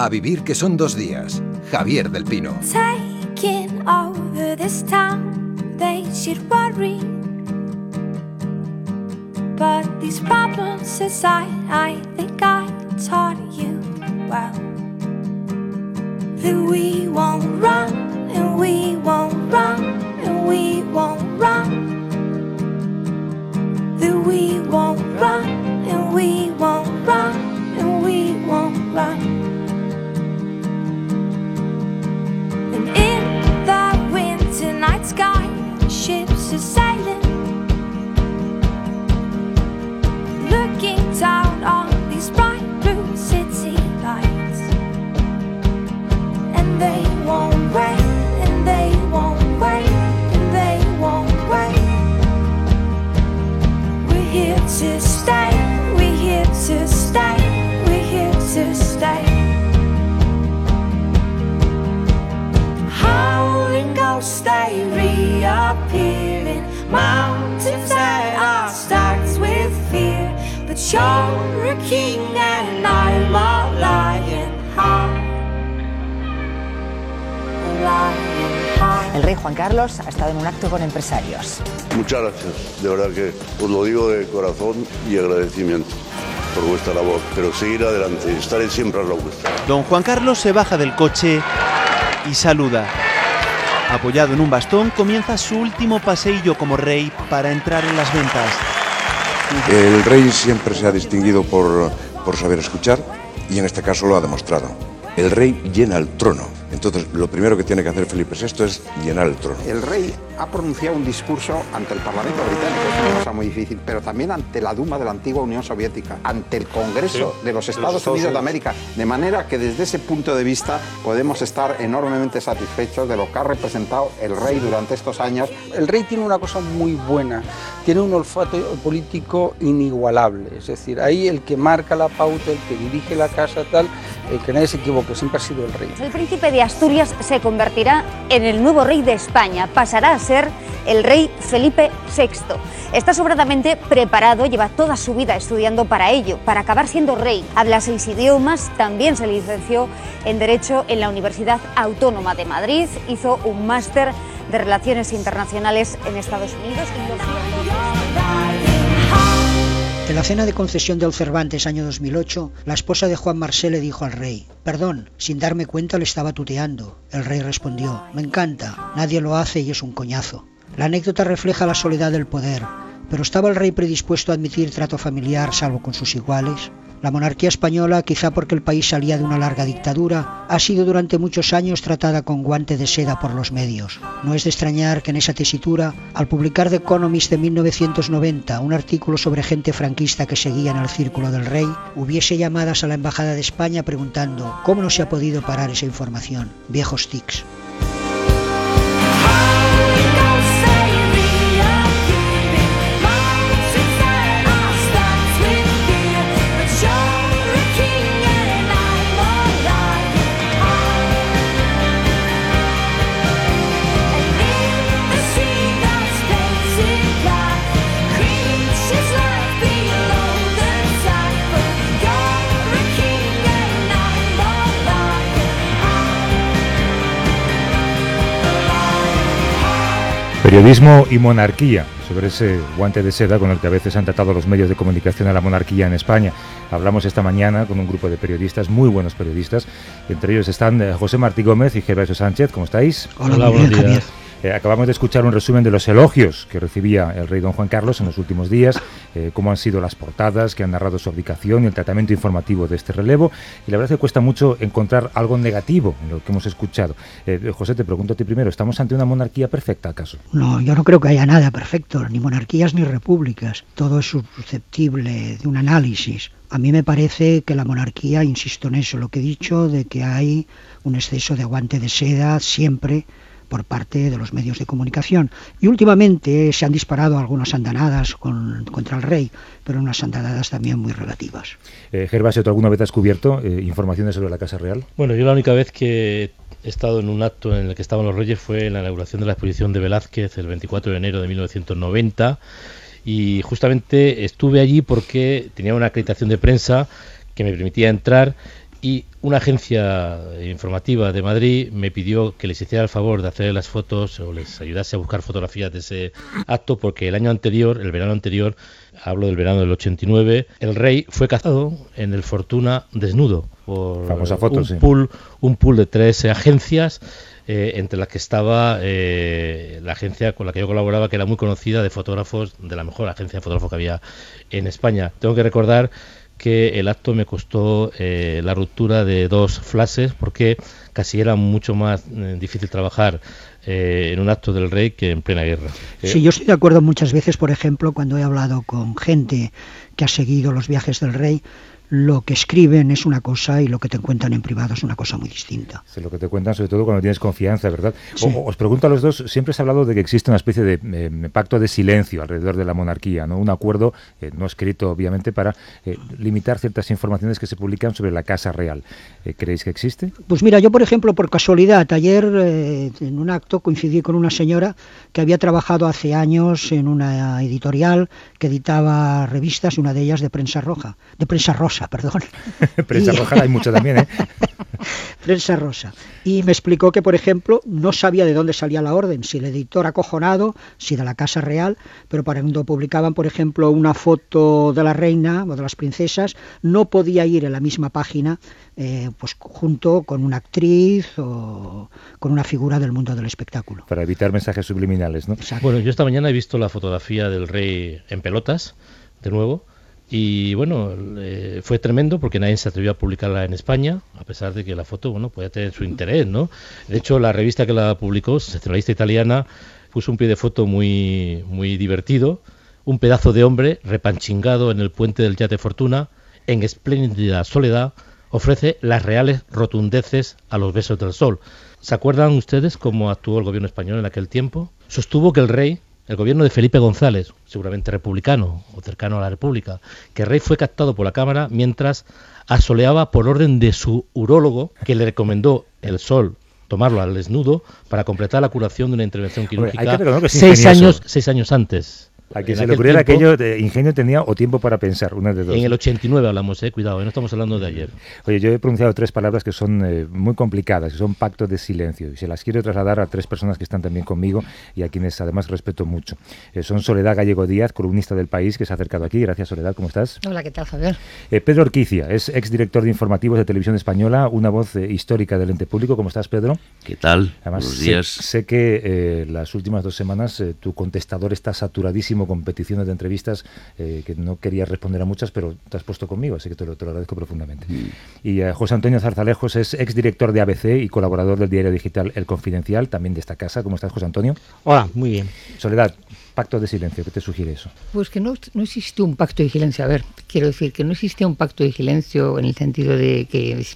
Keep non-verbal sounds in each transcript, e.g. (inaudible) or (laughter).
A vivir que son dos días. Javier del Pino. Taking over this town, they should worry. But these problems aside, I think I taught you well. That we won't run, empresarios. Muchas gracias, de verdad que os lo digo de corazón y agradecimiento por vuestra labor, pero seguir adelante, estaré siempre a la vuestra. Don Juan Carlos se baja del coche y saluda. Apoyado en un bastón, comienza su último paseillo como rey para entrar en las ventas. El rey siempre se ha distinguido por, por saber escuchar y en este caso lo ha demostrado. El rey llena el trono. Entonces, lo primero que tiene que hacer Felipe VI es llenar el trono. El rey ha pronunciado un discurso ante el Parlamento británico, es una cosa muy difícil, pero también ante la Duma de la antigua Unión Soviética, ante el Congreso de los Estados Unidos de América, de manera que desde ese punto de vista podemos estar enormemente satisfechos de lo que ha representado el rey durante estos años. El rey tiene una cosa muy buena, tiene un olfato político inigualable, es decir, ahí el que marca la pauta, el que dirige la casa, tal, el que nadie se equivoque, siempre ha sido el rey. El príncipe de Asturias se convertirá en el nuevo rey de España, pasará a ser el rey Felipe VI. Está sobradamente preparado, lleva toda su vida estudiando para ello, para acabar siendo rey. Habla seis idiomas, también se licenció en Derecho en la Universidad Autónoma de Madrid, hizo un máster de Relaciones Internacionales en Estados Unidos y En la cena de concesión del Cervantes año 2008, la esposa de Juan Marsé le dijo al rey, perdón, sin darme cuenta le estaba tuteando. El rey respondió, me encanta, nadie lo hace y es un coñazo. La anécdota refleja la soledad del poder, pero ¿estaba el rey predispuesto a admitir trato familiar salvo con sus iguales? La monarquía española, quizá porque el país salía de una larga dictadura, ha sido durante muchos años tratada con guante de seda por los medios. No es de extrañar que en esa tesitura, al publicar The Economist de 1990 un artículo sobre gente franquista que seguía en el círculo del rey, hubiese llamadas a la Embajada de España preguntando ¿cómo no se ha podido parar esa información? Viejos tics. Periodismo y monarquía, sobre ese guante de seda con el que a veces han tratado los medios de comunicación a la monarquía en España. Hablamos esta mañana con un grupo de periodistas, muy buenos periodistas, entre ellos están eh, José Martí Gómez y Gervasio Sánchez. ¿Cómo estáis? Hola, buenos días. Eh, acabamos de escuchar un resumen de los elogios que recibía el rey don Juan Carlos en los últimos días, eh, cómo han sido las portadas que han narrado su abdicación y el tratamiento informativo de este relevo. Y la verdad es que cuesta mucho encontrar algo negativo en lo que hemos escuchado. Eh, José, te pregunto a ti primero, ¿estamos ante una monarquía perfecta acaso? No, yo no creo que haya nada perfecto, ni monarquías ni repúblicas. Todo es susceptible de un análisis. A mí me parece que la monarquía, insisto en eso, lo que he dicho, de que hay un exceso de aguante de seda siempre por parte de los medios de comunicación. Y últimamente se han disparado algunas andanadas con, contra el rey, pero unas andanadas también muy relativas. Eh, Gervasio, ¿tú alguna vez has cubierto eh, informaciones sobre la Casa Real? Bueno, yo la única vez que he estado en un acto en el que estaban los reyes fue en la inauguración de la exposición de Velázquez el 24 de enero de 1990 y justamente estuve allí porque tenía una acreditación de prensa que me permitía entrar y una agencia informativa de Madrid me pidió que les hiciera el favor de hacer las fotos o les ayudase a buscar fotografías de ese acto porque el año anterior, el verano anterior, hablo del verano del 89, el rey fue cazado en el Fortuna desnudo por foto, un, sí. pool, un pool de tres agencias eh, entre las que estaba eh, la agencia con la que yo colaboraba, que era muy conocida de fotógrafos, de la mejor agencia de fotógrafos que había en España. Tengo que recordar que el acto me costó eh, la ruptura de dos flashes porque casi era mucho más eh, difícil trabajar eh, en un acto del rey que en plena guerra. Sí, yo estoy de acuerdo muchas veces, por ejemplo, cuando he hablado con gente que ha seguido los viajes del rey, lo que escriben es una cosa y lo que te cuentan en privado es una cosa muy distinta. Lo que te cuentan, sobre todo cuando tienes confianza, ¿verdad? Sí. O- os pregunto a los dos, siempre se ha hablado de que existe una especie de eh, pacto de silencio alrededor de la monarquía, ¿no? Un acuerdo, eh, no escrito obviamente, para eh, limitar ciertas informaciones que se publican sobre la Casa Real. ¿Creéis que existe? Pues mira, yo por ejemplo, por casualidad, ayer en un acto coincidí con una señora que había trabajado hace años en una editorial que editaba revistas, una de ellas de prensa roja, de prensa rosa, perdón. (laughs) Prensa Y- roja hay mucho también, ¿eh? (laughs) prensa rosa. Y me explicó que, por ejemplo, no sabía de dónde salía la orden, si el editor acojonado, si de la Casa Real, pero cuando publicaban, por ejemplo, una foto de la reina o de las princesas, no podía ir en la misma página eh, pues junto con una actriz o con una figura del mundo del espectáculo. Para evitar mensajes subliminales, ¿no? Bueno, yo esta mañana he visto la fotografía del rey en pelotas, de nuevo, y bueno, fue tremendo porque nadie se atrevió a publicarla en España, a pesar de que la foto, bueno, podía tener su interés, ¿no? De hecho, la revista que la publicó, Sensacionalista Italiana, puso un pie de foto muy, muy divertido, un pedazo de hombre repanchingado en el puente del Yate Fortuna, en espléndida soledad, ofrece las reales rotundeces a los besos del sol. ¿Se acuerdan ustedes cómo actuó el gobierno español en aquel tiempo? Sostuvo que el rey, el gobierno de Felipe González, seguramente republicano o cercano a la República, que rey fue captado por la Cámara mientras asoleaba por orden de su urólogo, que le recomendó el sol tomarlo al desnudo para completar la curación de una intervención Hombre, hay que quirúrgica que seis ingenioso. años, seis años antes. A quien En se le ocurriera tiempo- aquello, de ingenio tenía o tiempo para pensar, una de dos. En el 89 hablamos, eh, cuidado, eh, no estamos hablando de ayer. Oye, yo he pronunciado tres palabras que son eh, muy complicadas, que son pacto de silencio, y se las quiero trasladar a tres personas que están también conmigo y a quienes además respeto mucho. Eh, son Soledad Gallego Díaz, columnista del País, que se ha acercado aquí. Gracias, Soledad, ¿cómo estás? Hola, ¿qué tal, Javier? Eh, Pedro Orquicia, es exdirector de informativos de Televisión Española, una voz eh, histórica del ente público. ¿Cómo estás, Pedro? ¿Qué tal? Además, Buenos sé- días. Sé, que eh, las últimas dos semanas eh, tu contestador está saturadísimo con peticiones de entrevistas eh, que no querías responder a muchas, pero te has puesto conmigo, así que te lo, te lo agradezco profundamente. Y eh, José Antonio Zarzalejos es exdirector de ABC y colaborador del diario digital El Confidencial, también de esta casa. ¿Cómo estás, José Antonio? Hola, muy bien. Soledad, pacto de silencio, ¿qué te sugiere eso? Pues que no, no existe un pacto de silencio. A ver, quiero decir que no existe un pacto de silencio en el sentido de que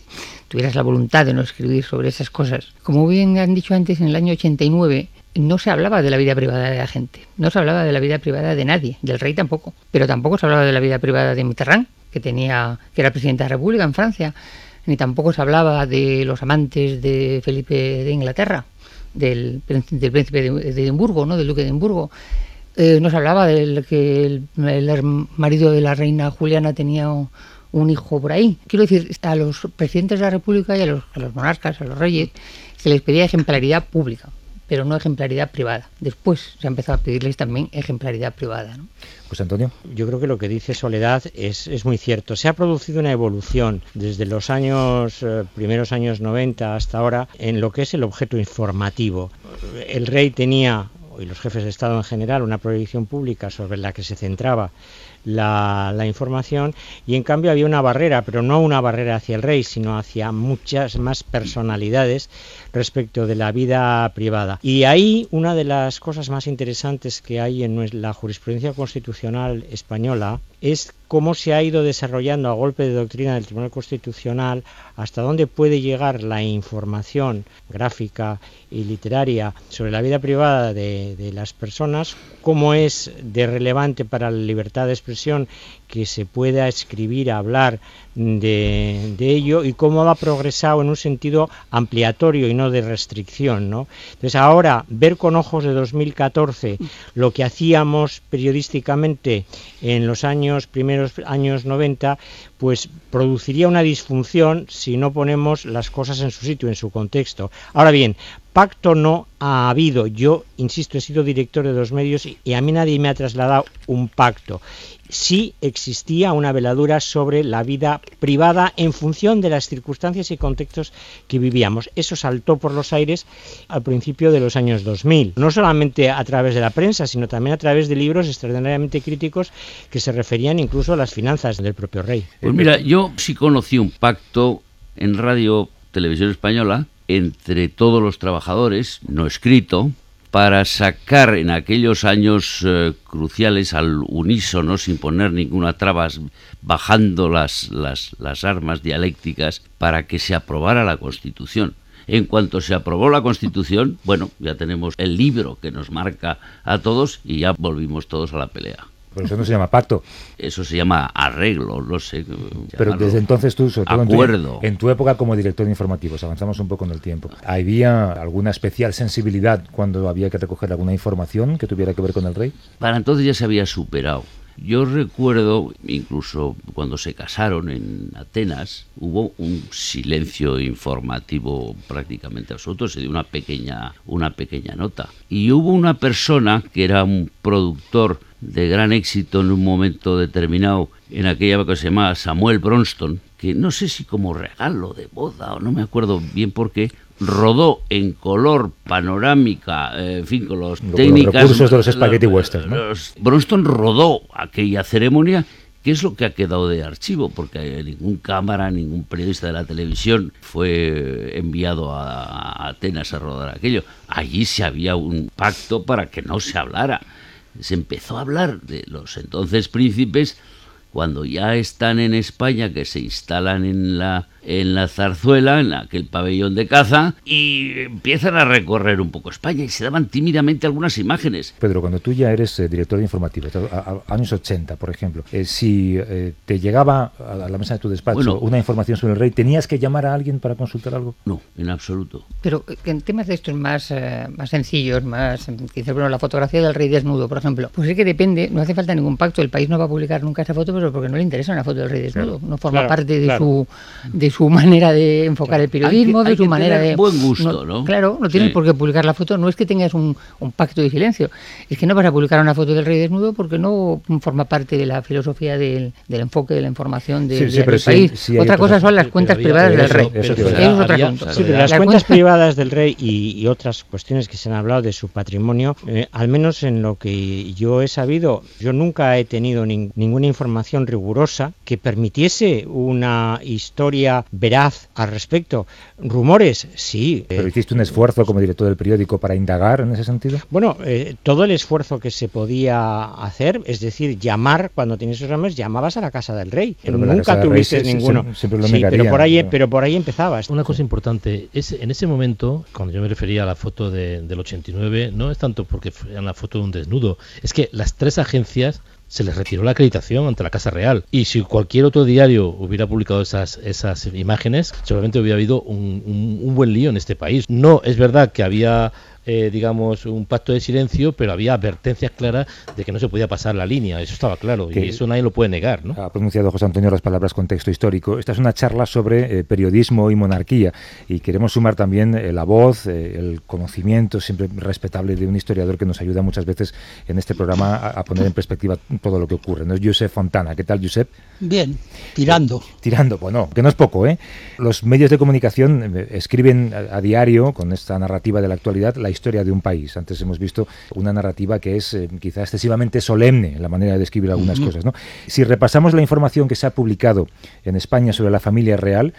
tuvieras la voluntad de no escribir sobre esas cosas. Como bien han dicho antes, en el año 89 no se hablaba de la vida privada de la gente, no se hablaba de la vida privada de nadie, del rey tampoco, pero tampoco se hablaba de la vida privada de Mitterrand, que tenía, que era presidente de la República en Francia, ni tampoco se hablaba de los amantes de Felipe de Inglaterra, del, príncipe- del de, de Edimburgo, ¿no? del duque de Edimburgo. Eh, nos hablaba de que el, marido de la reina Juliana tenía un, un hijo por ahí. Quiero decir, a los presidentes de la República y a los, a los monarcas, a los reyes, se les pedía ejemplaridad pública, pero no ejemplaridad privada. Después se ha empezado a pedirles también ejemplaridad privada. ¿no? José Antonio. Yo creo que lo que dice Soledad es, es muy cierto. Se ha producido una evolución desde los años eh, primeros años 90 hasta ahora en lo que es el objeto informativo. El rey tenía y los jefes de Estado en general una proyección pública sobre la que se centraba la, la información y en cambio había una barrera, pero no una barrera hacia el rey, sino hacia muchas más personalidades respecto de la vida privada. Y ahí una de las cosas más interesantes que hay en la jurisprudencia constitucional española es cómo se ha ido desarrollando a golpe de doctrina del Tribunal Constitucional hasta dónde puede llegar la información gráfica y literaria sobre la vida privada de, de las personas, cómo es de relevante para la libertad de expresión expresión que se pueda escribir, hablar de, ello y cómo ha progresado en un sentido ampliatorio y no de restricción. ¿no? Entonces ahora ver con ojos de 2014 lo que hacíamos periodísticamente en los años primeros años 90, pues produciría una disfunción si no ponemos las cosas en su sitio, en su contexto. Ahora bien, pacto no ha habido. Yo, insisto, he sido director de dos medios y, a mí nadie me ha trasladado un pacto. Sí existía una veladura sobre la vida privada en función de las circunstancias y contextos que vivíamos. Eso saltó por los aires al principio de los años 2000, no solamente a través de la prensa, sino también a través de libros extraordinariamente críticos que se referían incluso a las finanzas del propio rey. Pues mira, yo sí conocí un pacto en Radio Televisión Española entre todos los trabajadores, no escrito, para sacar en aquellos años eh, cruciales al unísono, sin poner ninguna traba, bajando las, las, las armas dialécticas, para que se aprobara la Constitución. En cuanto se aprobó la Constitución, bueno, ya tenemos el libro que nos marca a todos y ya volvimos todos a la pelea. Pero eso no se llama pacto. Eso se llama arreglo, no sé. Pero desde entonces tú, sobre todo acuerdo. En, tu, época como director de informativos, avanzamos un poco en el tiempo. ¿Había alguna especial sensibilidad cuando había que recoger alguna información que tuviera que ver con el rey? Para entonces ya se había superado. Yo recuerdo, incluso cuando se casaron en Atenas, hubo un silencio informativo prácticamente absoluto, se dio una pequeña, una pequeña nota. Y hubo una persona que era un productor de gran éxito en un momento determinado en aquella época que se llamaba Samuel Bronston, que no sé si como regalo de boda o no me acuerdo bien por qué, rodó en color panorámica, eh, en fin, con los técnicas... Los recursos de los spaghetti western, ¿no? Bronston rodó aquella ceremonia que es lo que ha quedado de archivo, porque ningún cámara, ningún periodista de la televisión fue enviado a Atenas a rodar aquello. Allí se había un pacto para que no se hablara se empezó a hablar de los entonces príncipes cuando ya están en España, que se instalan en la en la zarzuela, en aquel pabellón de caza, y empiezan a recorrer un poco España y se daban tímidamente algunas imágenes. Pedro, cuando tú ya eres eh, director de informativos, años 80, por ejemplo, eh, si eh, te llegaba a la mesa de tu despacho una información sobre el rey, ¿tenías que llamar a alguien para consultar algo? No, en absoluto. Pero en temas de estos más, más sencillos, más, quizás, bueno, la fotografía del rey desnudo, por ejemplo, pues es que depende, no hace falta ningún pacto, el país no va a publicar nunca esa foto, pero porque no le interesa una foto del rey desnudo, no forma parte de su de su manera de enfocar el periodismo, de su manera de... Buen gusto, ¿no? Claro, no tienes por qué publicar la foto, no es que tengas un, pacto de silencio, es que no vas a publicar una foto del rey desnudo porque no forma parte de la filosofía del, enfoque de la información del país. otra cosa son las cuentas privadas del rey. Eso, es otra cosa. Sí, pero las cuentas privadas del rey y, otras cuestiones que se han hablado de su patrimonio, eh, al menos en lo que yo he sabido, yo nunca he tenido ninguna información rigurosa que permitiese una historia veraz al respecto. Rumores, sí. ¿Pero hiciste un esfuerzo como director del periódico para indagar en ese sentido? Bueno, eh, todo el esfuerzo que se podía hacer, es decir, llamar, cuando tienes esos rumores, llamabas a la casa del rey. Nunca tuviste ninguno. pero por ahí, pero por ahí empezabas. Una cosa importante, es en ese momento, cuando yo me refería a la foto del 89, no es tanto porque fue una foto de un desnudo, es que las tres agencias se les retiró la acreditación ante la Casa Real. Y si cualquier otro diario hubiera publicado esas, esas imágenes, seguramente hubiera habido un, un buen lío en este país. No, es verdad que había eh, digamos, un pacto de silencio, pero había advertencias claras de que no se podía pasar la línea, eso estaba claro, y eso nadie lo puede negar. ¿no? Ha pronunciado José Antonio las palabras contexto histórico. Esta es una charla sobre eh, periodismo y monarquía, y queremos sumar también eh, la voz, el conocimiento siempre respetable de un historiador que nos ayuda muchas veces en este programa a, poner en perspectiva todo lo que ocurre. ¿no? Es Josep Fontana. ¿Qué tal, Josep? Bien, tirando. tirando, bueno, que no es poco, ¿eh? Los medios de comunicación escriben a, a diario, con esta narrativa de la actualidad, la historia de un país. Antes hemos visto una narrativa que es eh, quizá excesivamente solemne en la manera de describir algunas cosas. ¿no? Si repasamos la información que se ha publicado en España sobre la familia real,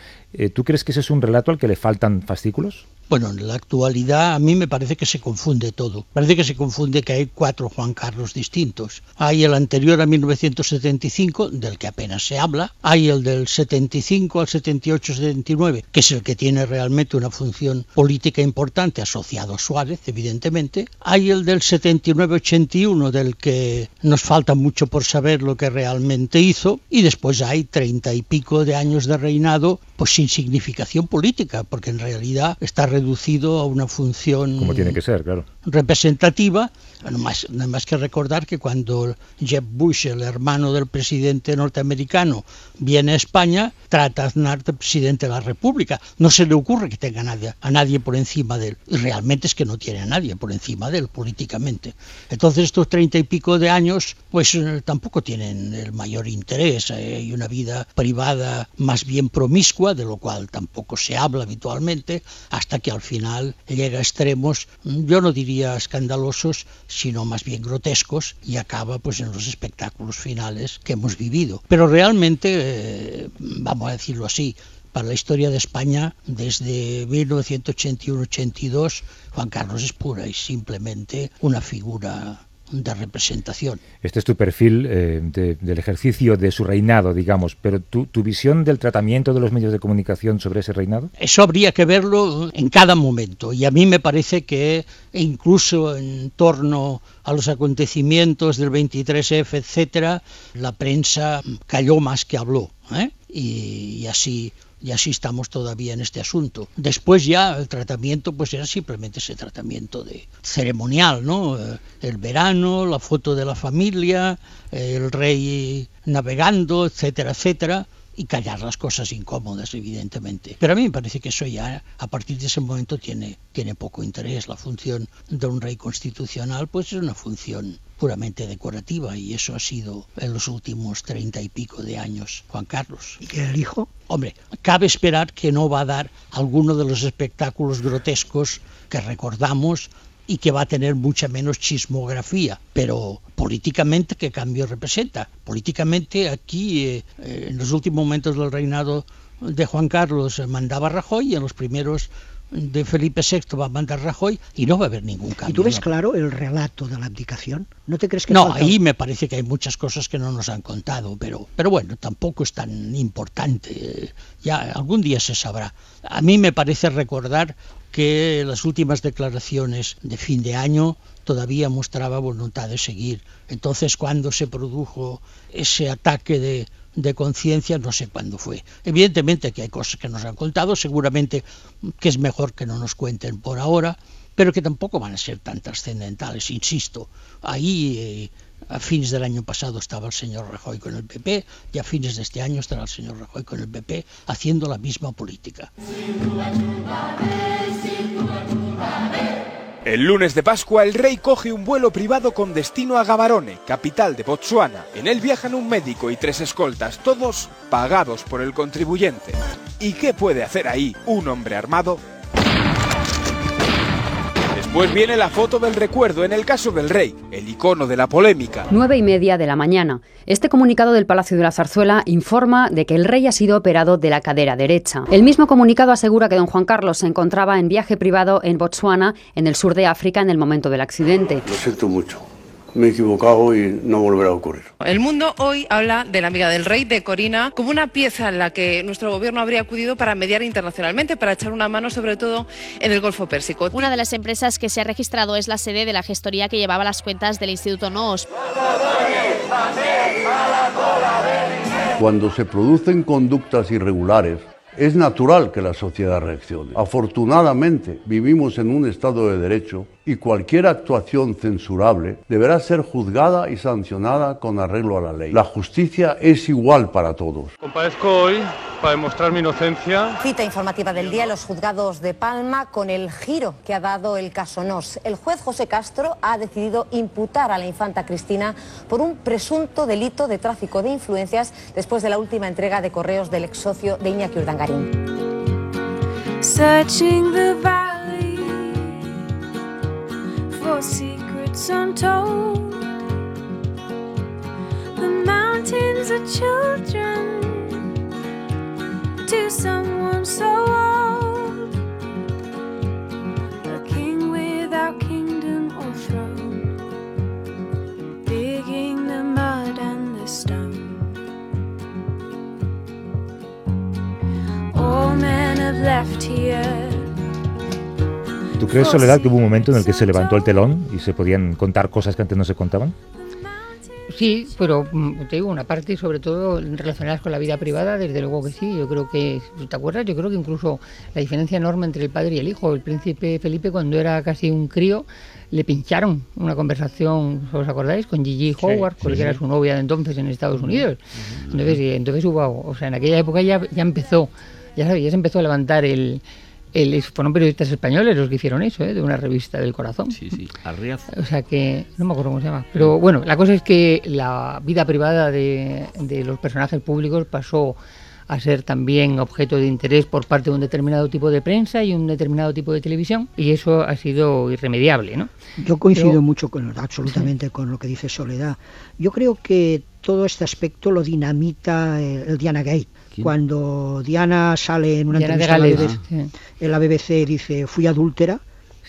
¿tú crees que ese es un relato al que le faltan fascículos? Bueno, en la actualidad a mí me parece que se confunde todo. Parece que se confunde que hay cuatro Juan Carlos distintos. Hay el anterior a 1975, del que apenas se habla. Hay el del 75 al 78-79, que es el que tiene realmente una función política importante, asociado a Suárez, evidentemente. Hay el del 79-81, del que nos falta mucho por saber lo que realmente hizo. Y después hay treinta y pico de años de reinado, pues sin significación política, porque en realidad está reducido a una función Como tiene que ser, claro. representativa. No más, nada más que recordar que cuando Jeb Bush, el hermano del presidente norteamericano, viene a España, trata a Aznar de presidente de la República. No se le ocurre que tenga a nadie, a nadie por encima de él. Y realmente es que no tiene a nadie por encima de él políticamente. Entonces estos treinta y pico de años, pues eh, tampoco tienen el mayor interés. eh, Hay una vida privada más bien promiscua, de lo cual tampoco se habla habitualmente, hasta que al final llega a extremos, mm, yo no diría escandalosos, sino más bien grotescos, y acaba pues en los espectáculos finales que hemos vivido. Pero realmente, eh, vamos a decirlo así, para la historia de España, desde 1981-82, Juan Carlos es pura y simplemente una figura de representación. Este es tu perfil eh, de- del ejercicio de su reinado, digamos, pero tu, tu visión del tratamiento de los medios de comunicación sobre ese reinado. Eso habría que verlo en cada momento y a mí me parece que incluso en torno a los acontecimientos del 23F, etcétera, la prensa cayó más que habló ¿eh? y, y así y así estamos todavía en este asunto. Después ya el tratamiento pues era simplemente ese tratamiento de ceremonial, ¿no? Eh, El verano, la foto de la familia, el rey navegando, etcétera, etcétera y callar las cosas incómodas, evidentemente. Pero a mí me parece que eso ya, a partir de ese momento, tiene, tiene poco interés. La función de un rey constitucional, pues es una función puramente decorativa y eso ha sido en los últimos treinta y pico de años Juan Carlos. ¿Y el hijo? Hombre, cabe esperar que no va a dar alguno de los espectáculos grotescos que recordamos y que va a tener mucha menos chismografía, pero políticamente qué cambio representa. Políticamente aquí, eh, eh, en los últimos momentos del reinado de Juan Carlos, eh, mandaba Rajoy y en los primeros de Felipe VI va a mandar Rajoy y no va a haber ningún cambio. ¿Y tú ves claro el relato de la abdicación? ¿No te crees que No, falta- ahí me parece que hay muchas cosas que no nos han contado, pero, pero bueno, tampoco es tan importante. Ya algún día se sabrá. A mí me parece recordar que las últimas declaraciones de fin de año todavía mostraba voluntad de seguir. Entonces, cuando se produjo ese ataque de, de conciencia, no sé cuándo fue. Evidentemente que hay cosas que nos han contado, seguramente que es mejor que no nos cuenten por ahora, pero que tampoco van a ser tan trascendentales, insisto. Ahí, eh, a fines del año pasado estaba el señor Rajoy con el PP y a fines de este año estará el señor Rajoy con el PP haciendo la misma política. El lunes de Pascua el rey coge un vuelo privado con destino a Gaborone, capital de Botsuana. En él viajan un médico y tres escoltas, todos pagados por el contribuyente. ¿Y qué puede hacer ahí un hombre armado? Después viene la foto del recuerdo en el caso del rey, el icono de la polémica. Nueve y media de la mañana. Este comunicado del Palacio de la Zarzuela informa de que el rey ha sido operado de la cadera derecha. El mismo comunicado asegura que don Juan Carlos se encontraba en viaje privado en Botsuana, en el sur de África, en el momento del accidente. Lo siento mucho. Me he equivocado y no volverá a ocurrir. El mundo hoy habla de la amiga del rey, de Corina, como una pieza en la que nuestro gobierno habría acudido para mediar internacionalmente, para echar una mano sobre todo en el Golfo Pérsico. Una de las empresas que se ha registrado es la sede de la gestoría que llevaba las cuentas del Instituto NOOS. Cuando se producen conductas irregulares, es natural que la sociedad reaccione. Afortunadamente, vivimos en un Estado de Derecho y cualquier actuación censurable deberá ser juzgada y sancionada con arreglo a la ley. La justicia es igual para todos. Comparezco hoy para demostrar mi inocencia. Cita informativa del día en los juzgados de Palma con el giro que ha dado el caso Nos. El juez José Castro ha decidido imputar a la infanta Cristina por un presunto delito de tráfico de influencias después de la última entrega de correos del ex socio de Iñaki Urdangarín. your secrets untold. The mountains are children to someone so old. A king without kingdom or throne, digging the mud and the stone. All men have left here. ¿Tú crees, Soledad, que hubo un momento en el que se levantó el telón y se podían contar cosas que antes no se contaban? Sí, pero mm, te digo, una parte sobre todo relacionadas con la vida privada, desde luego que sí. Yo creo que, ¿te acuerdas? Yo creo que incluso la diferencia enorme entre el padre y el hijo. El príncipe Felipe, cuando era casi un crío, le pincharon una conversación, ¿os acordáis? Con Gigi Howard, porque era su novia de entonces en Estados Unidos. Entonces, entonces hubo, o sea, en aquella época ya, ya empezó, ya sabes, ya se empezó a levantar el, el, fueron periodistas españoles los que hicieron eso, ¿eh? de una revista del corazón. Sí, sí, Arriaz. O sea que, no me acuerdo cómo se llama. Pero bueno, la cosa es que la vida privada de, de los personajes públicos pasó a ser también objeto de interés por parte de un determinado tipo de prensa y un determinado tipo de televisión y eso ha sido irremediable, ¿no? Yo coincido mucho con absolutamente con lo que dice Soledad. Yo creo que todo este aspecto lo dinamita el, el Diana Gate. Cuando Diana sale en una Diana entrevista en la, BBC, en la BBC dice fui adúltera,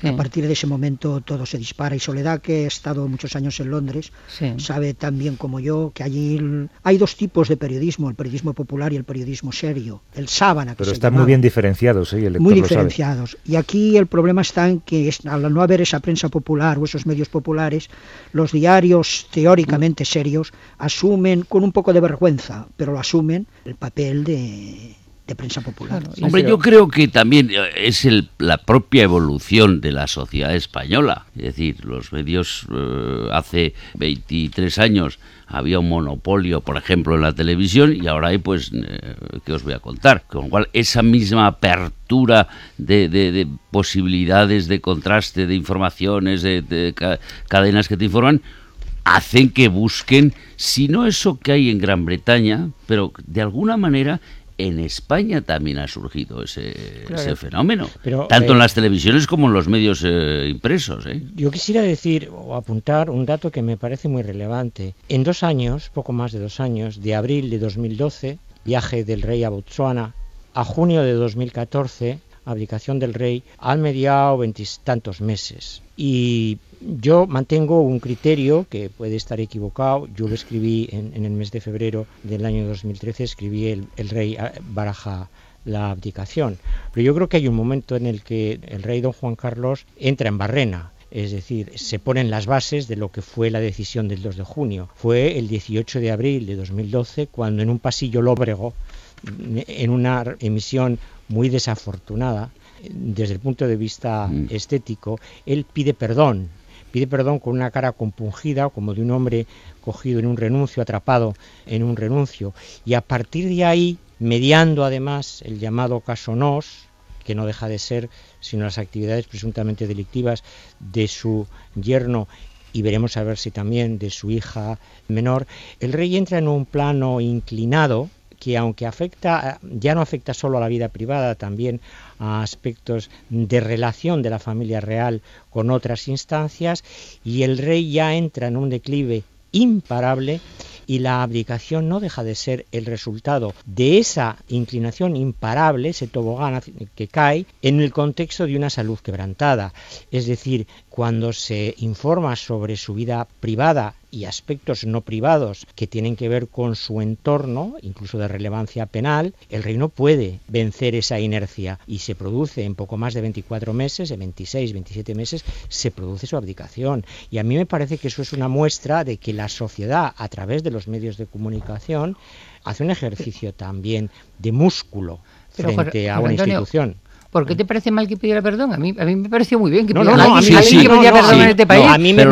a partir de ese momento todo se dispara y Soledad, que ha estado muchos años en Londres, Sí. sabe tan bien como yo que allí hay dos tipos de periodismo, el periodismo popular y el periodismo serio. El sábana, que Pero se están muy bien diferenciados, ¿eh? Y el lector muy lo sabe. diferenciados. Y aquí el problema está en que es- al no haber esa prensa popular o esos medios populares, los diarios teóricamente serios asumen con un poco de vergüenza, pero lo asumen el papel de, de prensa popular. Hombre, yo creo que también eh, es el- la propia evolución de la sociedad española. Es decir, los medios eh, hace 23 años había un monopolio, por ejemplo, en la televisión y ahora hay, pues, eh, ¿qué os voy a contar? Con lo cual, esa misma apertura de, de- de posibilidades de contraste, de informaciones, de, de ca- cadenas que te informan, hacen que busquen, si no eso que hay en Gran Bretaña, pero de alguna manera en España también ha surgido ese, Claro. ese fenómeno, Pero, tanto eh, en las televisiones como en los medios eh, impresos. ¿eh? Yo quisiera decir o apuntar un dato que me parece muy relevante. En dos años, poco más de dos años, de abril de 2012, viaje del rey a Botsuana, a junio de 2014, abdicación del rey, han mediado veintitantos meses. Y yo mantengo un criterio que puede estar equivocado. Yo lo escribí en, en el mes de febrero del año 2013, escribí el, el rey ah, baraja la abdicación. Pero yo creo que hay un momento en el que el rey don Juan Carlos entra en barrena. Es decir, se ponen las bases de lo que fue la decisión del 2 de junio. Fue el 18 de abril de 2012 cuando en un pasillo lóbrego, en una emisión muy desafortunada, desde el punto de vista estético, él pide perdón. Pide perdón con una cara compungida, como de un hombre cogido en un renuncio, atrapado en un renuncio. Y a partir de ahí, mediando además el llamado caso Nos, que no deja de ser sino las actividades presuntamente delictivas de su yerno y veremos a ver si también de su hija menor, el rey entra en un plano inclinado que aunque afecta ya no afecta solo a la vida privada, también a aspectos de relación de la familia real con otras instancias y el rey ya entra en un declive imparable y la abdicación no deja de ser el resultado de esa inclinación imparable, ese tobogán que cae en el contexto de una salud quebrantada. Es decir, cuando se informa sobre su vida privada y aspectos no privados que tienen que ver con su entorno, incluso de relevancia penal, el rey no puede vencer esa inercia y se produce en poco más de 24 meses, en 26, 27 meses, se produce su abdicación. Y a mí me parece que eso es una muestra de que la sociedad, a través de los medios de comunicación, hace un ejercicio también de músculo Pero, frente a una Antonio, institución. ¿Por qué te parece mal que pidiera perdón? A mí, a mí me pareció muy bien que No, pidiera, no, no, a alguien- mí- alguien sí, que no, pidiera no, perdón sí. en este país. a mí me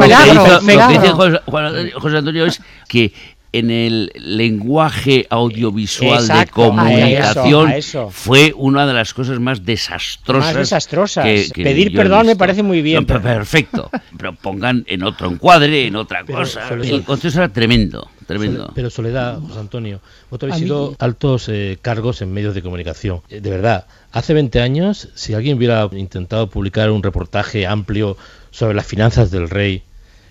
José, Juan- José Antonio es que en el lenguaje audiovisual Exacto, de a comunicación eso, a eso. fue una de las cosas más desastrosas. Más desastrosas. que- que Pedir perdón me parece muy bien, No, pero- perfecto. (laughs) Pero pongan en otro encuadre, en otra Pero, cosa. Soledad- El contexto era tremendo, tremendo. Pero Soledad, José Antonio, vosotros habéis mí- sido altos eh, cargos en medios de comunicación. Eh, de verdad, hace 20 años, si alguien hubiera intentado publicar un reportaje amplio sobre las finanzas del rey,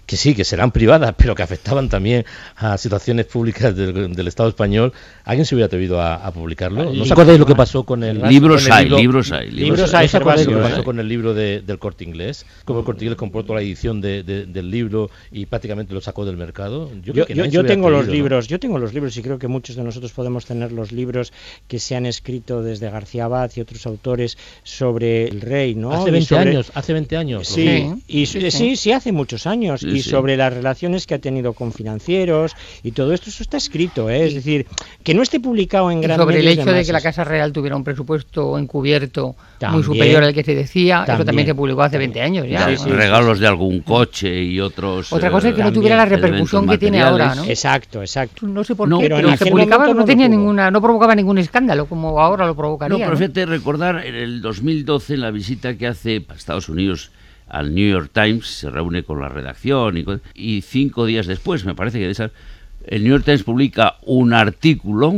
que sí, que serán privadas, (laughs) pero que afectaban también a situaciones públicas del, Estado español, ¿alguien se hubiera atrevido a, publicarlo? ¿No os acordáis lo que pasó con el libros con hay, libros hay, libros hay, lo que pasó con el libro del Corte Inglés? Como el Corte Inglés compró toda la edición del libro y prácticamente lo sacó del mercado. Yo, yo, tengo los libros, yo tengo los libros y creo que muchos de nosotros podemos tener los libros que se han escrito desde García Abad y otros autores sobre el rey, ¿no? Hace 20 años, hace 20 años. Sí, y sí, sí, hace muchos años y sobre las relaciones que ha tenido con financieros y todo esto, eso está escrito, ¿eh? es decir, que no esté publicado en gran Sobre el hecho de, que la Casa Real tuviera un presupuesto encubierto muy superior al que se decía, eso también se publicó hace 20 años ya. regalos de algún coche y otros. Otra cosa es que no tuviera la repercusión que tiene ahora, ¿no? Exacto, exacto. No sé por qué, pero, se publicaba, no, tenía ninguna, no provocaba ningún escándalo como ahora lo provocaría. No, pero fíjate, recordar en el 2012, en la visita que hace a Estados Unidos al New York Times, se reúne con la redacción y, y cinco días después, me parece que de esas el New York Times publica un artículo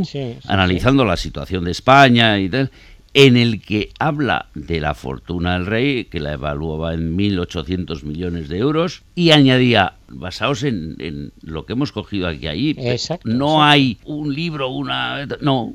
analizando la situación de España y tal, en el que habla de la fortuna del rey, que la evaluaba en 1.800 millones de euros, y añadía, basados en, lo que hemos cogido aquí ahí, no hay un libro, una... No,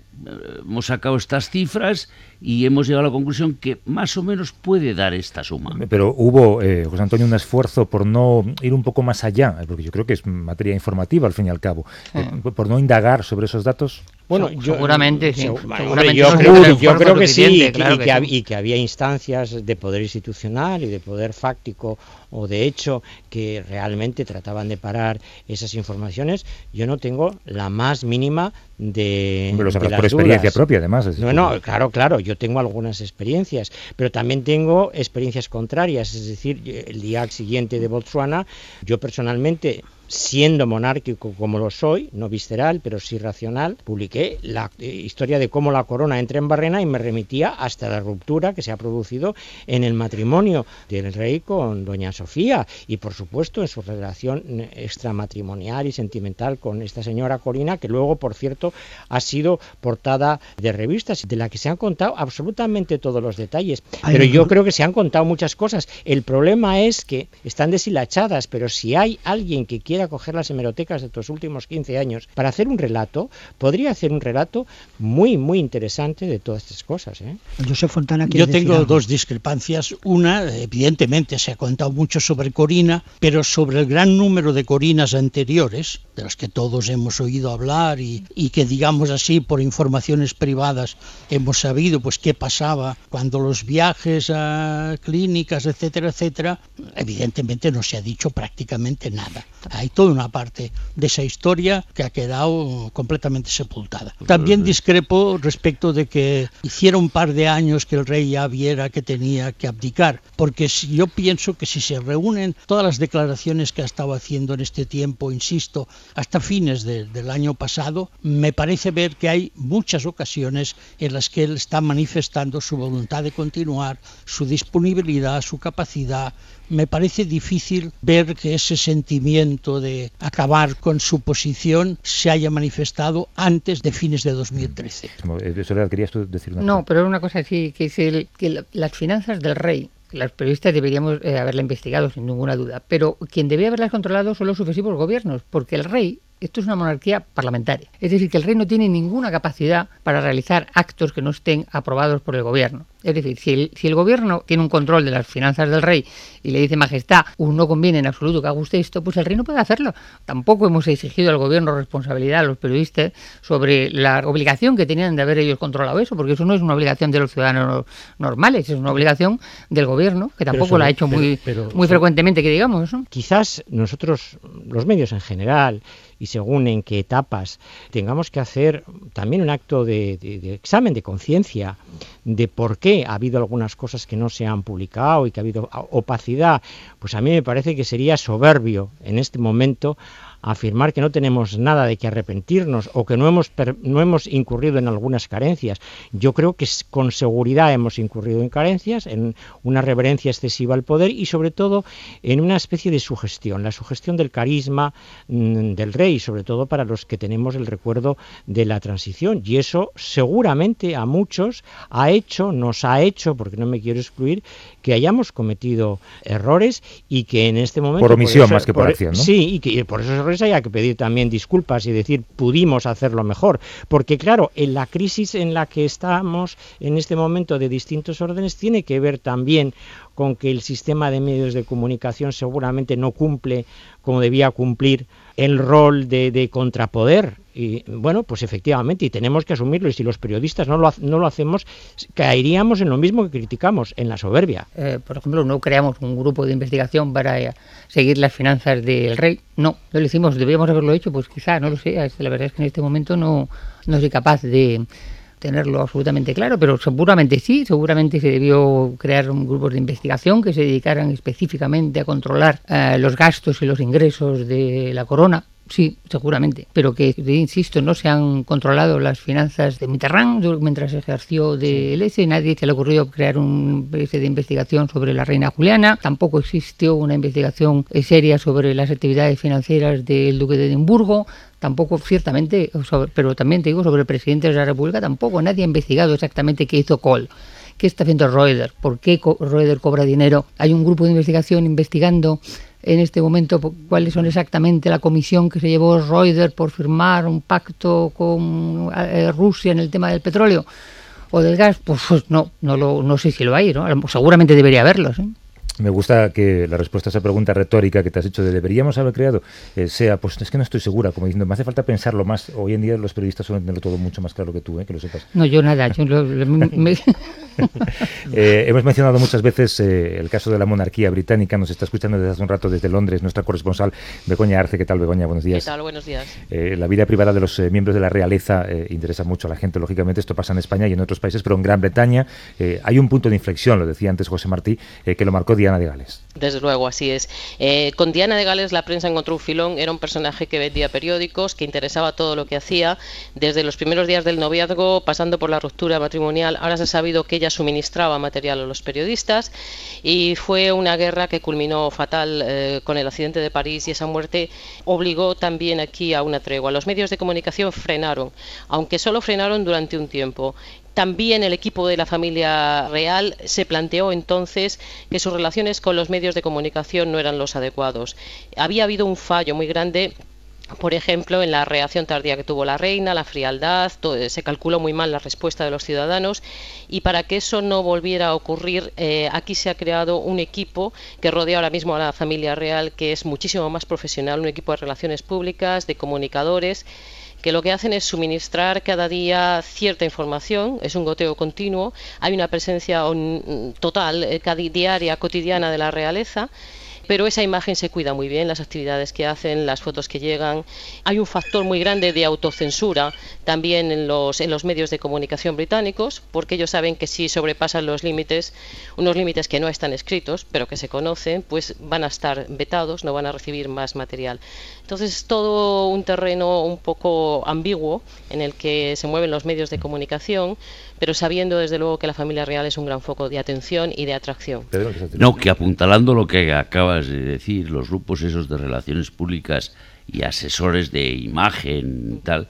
hemos sacado estas cifras y hemos llegado a la conclusión que más o menos puede dar esta suma. Pero hubo, eh, José Antonio, un esfuerzo por no ir un poco más allá, porque yo creo que es materia informativa al fin y al cabo, eh, por no indagar sobre esos datos. Bueno, seguramente sí. yo, creo, que sí, y, que, había instancias de poder institucional y de poder fáctico o de hecho que realmente trataban de parar esas informaciones. Yo no tengo la más mínima de. Pero por experiencia propia, además. No, no, claro, claro. Yo tengo algunas experiencias, pero también tengo experiencias contrarias. Es decir, el día siguiente de Botswana, yo personalmente siendo monárquico como lo soy, no visceral, pero sí racional, publiqué la eh, historia de cómo la corona entra en Barrena y me remitía hasta la ruptura que se ha producido en el matrimonio del rey con doña Sofía y por supuesto en su relación extramatrimonial y sentimental con esta señora Corina, que luego, por cierto, ha sido portada de revistas de la que se han contado absolutamente todos los detalles. Pero yo creo que se han contado muchas cosas. El problema es que están deshilachadas, pero si hay alguien que quiera coger las hemerotecas de estos últimos 15 años para hacer un relato, podría hacer un relato muy, muy interesante de todas estas cosas. ¿eh? Fontana, Yo tengo dos discrepancias. Una, evidentemente, se ha contado mucho sobre Corina, pero sobre el gran número de Corinas anteriores, de las que todos hemos oído hablar y, y que, digamos así, por informaciones privadas hemos sabido pues qué pasaba cuando los viajes a clínicas, etcétera, etcétera, evidentemente no se ha dicho prácticamente nada. Hay toda una parte de esa historia que ha quedado completamente sepultada. También discrepo respecto de que hiciera un par de años que el rey ya viera que tenía que abdicar, porque yo pienso que si se reúnen todas las declaraciones que ha estado haciendo en este tiempo, insisto, hasta fines del año pasado, me parece ver que hay muchas ocasiones en las que él está manifestando su voluntad de continuar, su disponibilidad, su capacidad, me parece difícil ver que ese sentimiento de acabar con su posición se haya manifestado antes de fines de 2013. Eh, ¿querías decir una No, pero una cosa así, que es el, que las finanzas del rey los periodistas deberíamos eh, haberla investigado sin ninguna duda, pero quien debía haberlas controlado son los sucesivos gobiernos, porque el rey esto es una monarquía parlamentaria. Es decir, que el rey no tiene ninguna capacidad para realizar actos que no estén aprobados por el gobierno. Es decir, si el, si el gobierno tiene un control de las finanzas del rey y le dice, Majestad, no conviene en absoluto que haga usted esto, pues el rey no puede hacerlo. Tampoco hemos exigido al gobierno responsabilidad a los periodistas sobre la obligación que tenían de haber ellos controlado eso, porque eso no es una obligación de los ciudadanos normales, es una obligación del gobierno, que tampoco lo ha hecho muy, muy frecuentemente, que digamos. Quizás nosotros, los medios en general, y según en qué etapas, tengamos que hacer también un acto de, examen de conciencia de por qué ha habido algunas cosas que no se han publicado y que ha habido opacidad, pues a mí me parece que sería soberbio en este momento afirmar que no tenemos nada de que arrepentirnos o que no hemos, no hemos incurrido en algunas carencias. Yo creo que con seguridad hemos incurrido en carencias, en una reverencia excesiva al poder y sobre todo en una especie de sugestión, la sugestión del carisma mm, del rey, sobre todo para los que tenemos el recuerdo de la transición. Y eso seguramente a muchos ha hecho, nos ha hecho, porque no me quiero excluir, que hayamos cometido errores y que en este momento... Por omisión más que por, acción, ¿no? Sí, y que por esos errores haya que pedir también disculpas y decir pudimos hacerlo mejor. Porque claro, en la crisis en la que estamos en este momento de distintos órdenes tiene que ver también con que el sistema de medios de comunicación seguramente no cumple como debía cumplir el rol de, contrapoder. Y bueno, pues efectivamente, y tenemos que asumirlo. Y si los periodistas no lo, no lo hacemos, caeríamos en lo mismo que criticamos, en la soberbia. Eh, por ejemplo, no creamos un grupo de investigación para eh, seguir las finanzas del rey. No, no lo hicimos. Debíamos haberlo hecho, pues quizá, no lo sé. La verdad es que en este momento no, no soy capaz de tenerlo absolutamente claro, pero seguramente sí, seguramente se debió crear un grupo de investigación que se dedicaran específicamente a controlar eh, los gastos y los ingresos de la corona. Sí, seguramente, pero que, insisto, no se han controlado las finanzas de Mitterrand mientras ejerció de sí. nadie se le ocurrió crear un de investigación sobre la reina Juliana, tampoco existió una investigación seria sobre las actividades financieras del duque de Edimburgo, tampoco ciertamente, pero también te digo sobre el presidente de la República, tampoco nadie ha investigado exactamente qué hizo Kohl. ¿Qué está haciendo Reuter? ¿Por qué Reuter cobra dinero? Hay un grupo de investigación investigando en este momento cuáles son exactamente la comisión que se llevó Reuter por firmar un pacto con eh, Rusia en el tema del petróleo o del gas. Pues, pues no, no, lo, no sé si lo hay, ¿no? Seguramente debería haberlo. ¿sí? Me gusta que la respuesta a esa pregunta retórica que te has hecho de deberíamos haber creado eh, sea, pues es que no estoy segura, como diciendo, me hace falta pensarlo más. Hoy en día los periodistas suelen tenerlo todo mucho más claro que tú, eh, que lo sepas. No, yo nada, yo (laughs) (laughs) eh, hemos mencionado muchas veces el caso de la monarquía británica, nos está escuchando desde hace un rato desde Londres nuestra corresponsal Begoña Arce. ¿Qué tal, Begoña? Buenos días. ¿Qué tal? Buenos días. la vida privada de los miembros de la realeza interesa mucho a la gente, lógicamente esto pasa en España y en otros países, pero en Gran Bretaña hay un punto de inflexión, lo decía antes José Martí, que lo marcó Diana de Gales. Desde luego, así es. Eh, con Diana de Gales la prensa encontró un filón, era un personaje que vendía periódicos, que interesaba todo lo que hacía, desde los primeros días del noviazgo, pasando por la ruptura matrimonial, ahora se ha sabido que ella suministraba material a los periodistas y fue una guerra que culminó fatal eh, con el accidente de París y esa muerte obligó también aquí a una tregua. Los medios de comunicación frenaron, aunque solo frenaron durante un tiempo también el equipo de la familia real se planteó entonces que sus relaciones con los medios de comunicación no eran los adecuados. Había habido un fallo muy grande por ejemplo, en la reacción tardía que tuvo la reina, la frialdad, se calculó muy mal la respuesta de los ciudadanos. Y para que eso no volviera a ocurrir, eh, aquí se ha creado un equipo que rodea ahora mismo a la familia real, que es muchísimo más profesional, un equipo de relaciones públicas, de comunicadores que lo que hacen es suministrar cada día cierta información, es un goteo continuo, hay una presencia total, eh, diaria, cotidiana de la realeza pero esa imagen se cuida muy bien, las actividades que hacen, las fotos que llegan. Hay un factor muy grande de autocensura también en los, en los medios de comunicación británicos, porque ellos saben que si sobrepasan los límites, unos límites que no están escritos, pero que se conocen, pues van a estar vetados, no van a recibir más material. Entonces es todo un terreno un poco ambiguo en el que se mueven los medios de comunicación, pero sabiendo desde luego que la familia real es un gran foco de atención y de atracción. No, que apuntalando lo que acabas de decir, los grupos esos de relaciones públicas y asesores de imagen tal,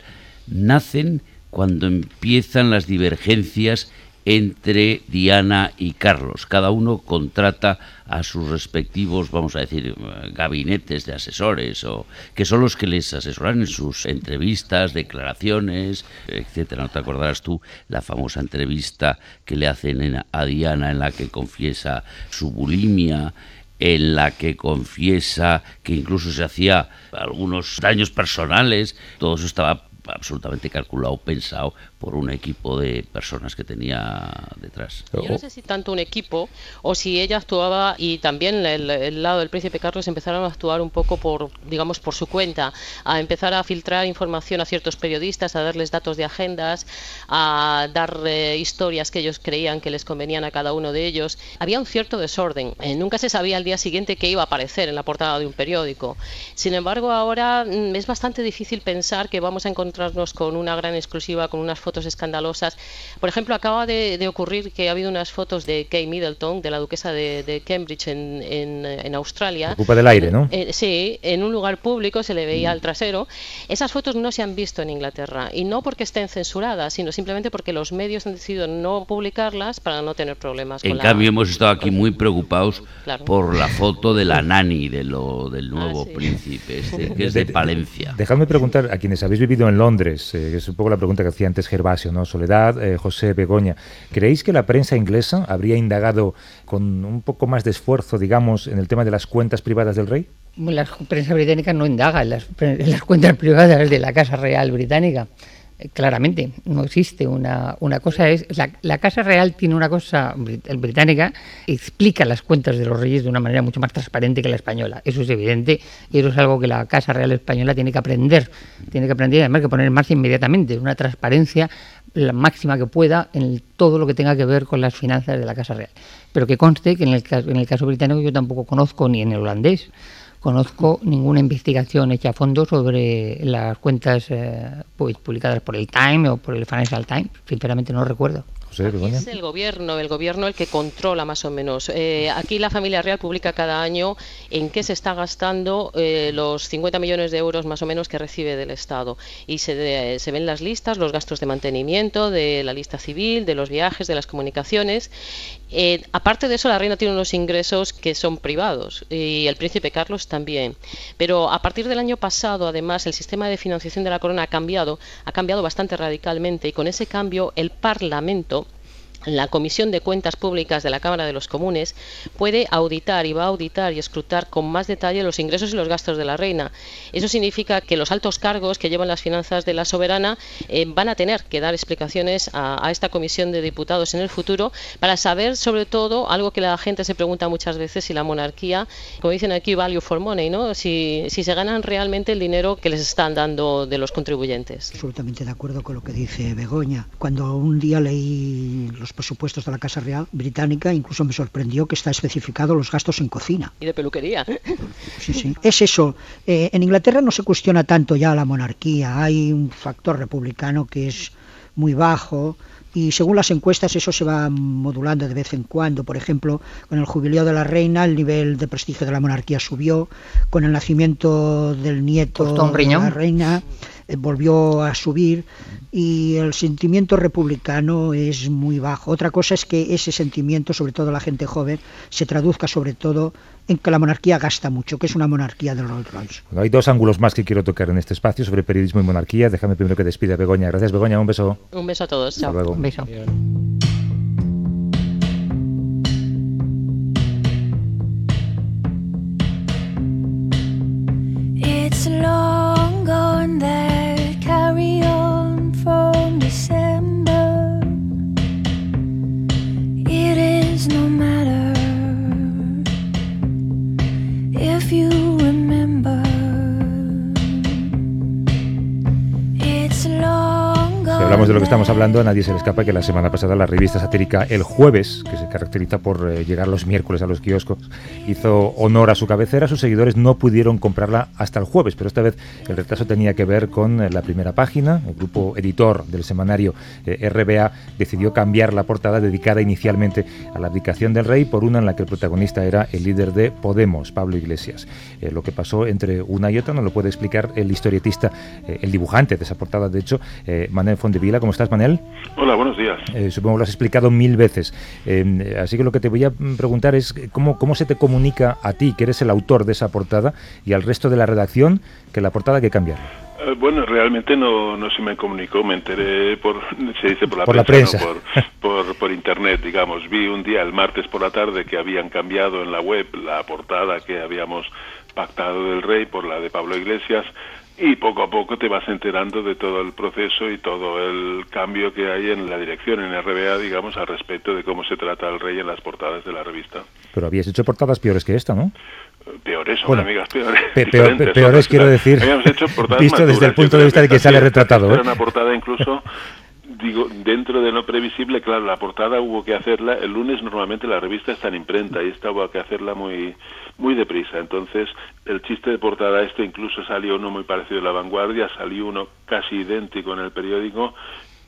nacen cuando empiezan las divergencias entre Diana y Carlos. Cada uno contrata a sus respectivos, vamos a decir, gabinetes de asesores, o que son los que les asesoran en sus entrevistas, declaraciones, etcétera. ¿No te acordarás tú la famosa entrevista que le hacen a Diana en la que confiesa su bulimia? En la que confiesa que incluso se hacía algunos daños personales, todo eso estaba absolutamente calculado, pensado por un equipo de personas que tenía detrás. Yo no sé si tanto un equipo o si ella actuaba y también el, el lado del príncipe Carlos empezaron a actuar un poco por, digamos, por su cuenta, a empezar a filtrar información a ciertos periodistas, a darles datos de agendas, a dar eh, historias que ellos creían que les convenían a cada uno de ellos. Había un cierto desorden. Eh, nunca se sabía al día siguiente qué iba a aparecer en la portada de un periódico. Sin embargo, ahora mm, es bastante difícil pensar que vamos a encontrarnos con una gran exclusiva, con unas fotos escandalosas. Por ejemplo, acaba de, de ocurrir que ha habido unas fotos de Kay Middleton, de la duquesa de, de Cambridge en, en, en Australia. Ocupa del aire, ¿no? Eh, sí, en un lugar público se le veía el trasero. Esas fotos no se han visto en Inglaterra y no porque estén censuradas, sino simplemente porque los medios han decidido no publicarlas para no tener problemas. En con la- cambio, hemos estado aquí muy preocupados Claro. por la foto de la nani de lo, del nuevo príncipe, este, (laughs) que es de Palencia. Dejadme preguntar a quienes habéis vivido en Londres, eh, que es un poco la pregunta que hacía antes Gervasio, ¿no? Soledad, eh, José, Begoña. ¿Creéis que la prensa inglesa habría indagado con un poco más de esfuerzo, digamos, en el tema de las cuentas privadas del rey? La prensa británica no indaga en las, en las cuentas privadas de la Casa Real británica. Eh, Claramente, no existe una, una cosa. es la, la Casa Real tiene una cosa británica, explica las cuentas de los reyes de una manera mucho más transparente que la española. Eso es evidente y eso es algo que la Casa Real española tiene que aprender. Tiene que aprender y además que poner en marcha inmediatamente. Una transparencia la máxima que pueda en todo lo que tenga que ver con las finanzas de la Casa Real. Pero que conste que en el, caso, en el caso británico yo tampoco conozco ni en el holandés conozco ninguna investigación hecha a fondo sobre las cuentas eh, pu- publicadas por el Time o por el Financial Times. Sinceramente no recuerdo. José, Begoña. Es el gobierno, el gobierno el que controla más o menos. Eh, aquí la familia real publica cada año en qué se está gastando eh, los 50 millones de euros más o menos que recibe del Estado. Y se, de- se ven las listas, los gastos de mantenimiento, de la lista civil, de los viajes, de las comunicaciones. Eh, aparte de eso, la reina tiene unos ingresos que son privados y el príncipe Carlos también. Pero a partir del año pasado, además, el sistema de financiación de la corona ha cambiado, ha cambiado bastante radicalmente y con ese cambio el Parlamento la Comisión de Cuentas Públicas de la Cámara de los Comunes puede auditar y va a auditar y escrutar con más detalle los ingresos y los gastos de la reina. Eso significa que los altos cargos que llevan las finanzas de la soberana eh, van a tener que dar explicaciones a, esta comisión de diputados en el futuro para saber sobre todo algo que la gente se pregunta muchas veces si la monarquía, como dicen aquí, value for money, ¿no? Si, si se ganan realmente el dinero que les están dando de los contribuyentes. Absolutamente de acuerdo con lo que dice Begoña. Cuando un día leí los presupuestos de la Casa Real Británica, incluso me sorprendió que está especificado los gastos en cocina. Y de peluquería. Sí, sí. Es eso. Eh, en Inglaterra no se cuestiona tanto ya la monarquía. Hay un factor republicano que es muy bajo y según las encuestas eso se va modulando de vez en cuando. Por ejemplo, con el jubileo de la reina el nivel de prestigio de la monarquía subió, con el nacimiento del nieto de la reina volvió a subir y el sentimiento republicano es muy bajo. Otra cosa es que ese sentimiento, sobre todo la gente joven, se traduzca sobre todo en que la monarquía gasta mucho, que es una monarquía del Rolls Royce. Bueno, hay dos ángulos más que quiero tocar en este espacio sobre periodismo y monarquía. Déjame primero que despida a Begoña. Gracias, Begoña. Un beso. Un beso a todos. Hasta Chao. luego. Un beso. It's hablamos de lo que estamos hablando, a nadie se le escapa que la semana pasada la revista satírica El Jueves, que se caracteriza por eh, llegar los miércoles a los kioscos, hizo honor a su cabecera. Sus seguidores no pudieron comprarla hasta el jueves, pero esta vez el retraso tenía que ver con eh, la primera página. El grupo editor del semanario eh, RBA decidió cambiar la portada dedicada inicialmente a la abdicación del rey por una en la que el protagonista era el líder de Podemos, Pablo Iglesias. Eh, lo que pasó entre una y otra nos lo puede explicar el historietista, eh, el dibujante de esa portada, de hecho, eh, Manel Fondevila. ¿Cómo estás, Manel? Hola, buenos días. Eh, supongo que lo has explicado mil veces. Eh, así que lo que te voy a preguntar es cómo, cómo se te comunica a ti, que eres el autor de esa portada, y al resto de la redacción que la portada hay que cambiarla. Eh, bueno, realmente no, no se me comunicó, me enteré por, se dice por la Por la prensa, prensa. ¿no? por, por, por internet, digamos. Vi un día, el martes por la tarde, que habían cambiado en la web la portada que habíamos pactado del rey por la de Pablo Iglesias y poco a poco te vas enterando de todo el proceso y todo el cambio que hay en la dirección, en RBA, digamos, al respecto de cómo se trata al rey en las portadas de la revista. Pero habías hecho portadas peores que esta, ¿no? Peores, Bueno, amigas, peores. pe- peor- diferentes, pe- peores, quiero decir, hecho portadas visto desde el punto de vista de que sale retratado, Era ¿eh? una portada incluso, digo, dentro de lo previsible, claro, la portada hubo que hacerla, el lunes normalmente la revista está en imprenta y esta hubo que hacerla muy muy deprisa. Entonces, el chiste de portada este incluso salió uno muy parecido en La Vanguardia, salió uno casi idéntico en el periódico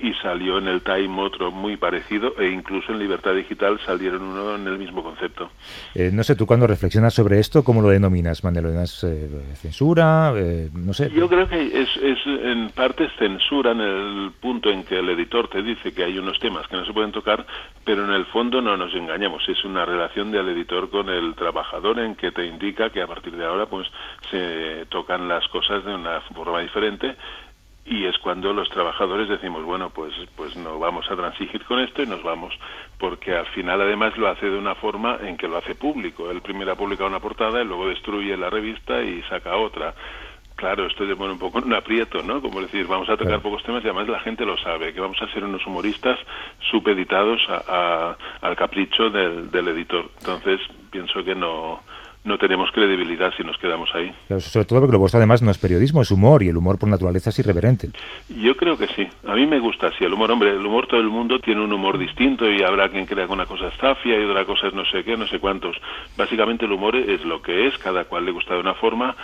y salió en el Time otro muy parecido e incluso en Libertad Digital salieron uno en el mismo concepto. Eh, no sé, tú cuando reflexionas sobre esto, ¿cómo lo denominas, Manuel? ¿Lo denominas eh, censura? Eh, no sé. Yo creo que es, es en parte censura en el punto en que el editor te dice que hay unos temas que no se pueden tocar, pero en el fondo no nos engañemos, es una relación del editor con el trabajador en que te indica que a partir de ahora pues se tocan las cosas de una forma diferente y es cuando los trabajadores decimos bueno pues pues no vamos a transigir con esto y nos vamos porque al final además lo hace de una forma en que lo hace público. Él primero ha publicado una portada y luego destruye la revista y saca otra. Claro esto te pone un poco en un aprieto no como decir vamos a tocar pocos temas y además la gente lo sabe que vamos a ser unos humoristas supeditados a, a- al capricho del, del editor. Entonces pienso que no no tenemos credibilidad si nos quedamos ahí Claro, sobre todo porque lo vuestro además no es periodismo, es humor y el humor por naturaleza es irreverente. Yo creo que sí. A mí me gusta así el humor. Hombre, el humor todo el mundo tiene un humor distinto y habrá quien crea que una cosa es zafia y otra cosa es no sé qué, no sé cuántos. Básicamente el humor es lo que es, cada cual le gusta de una forma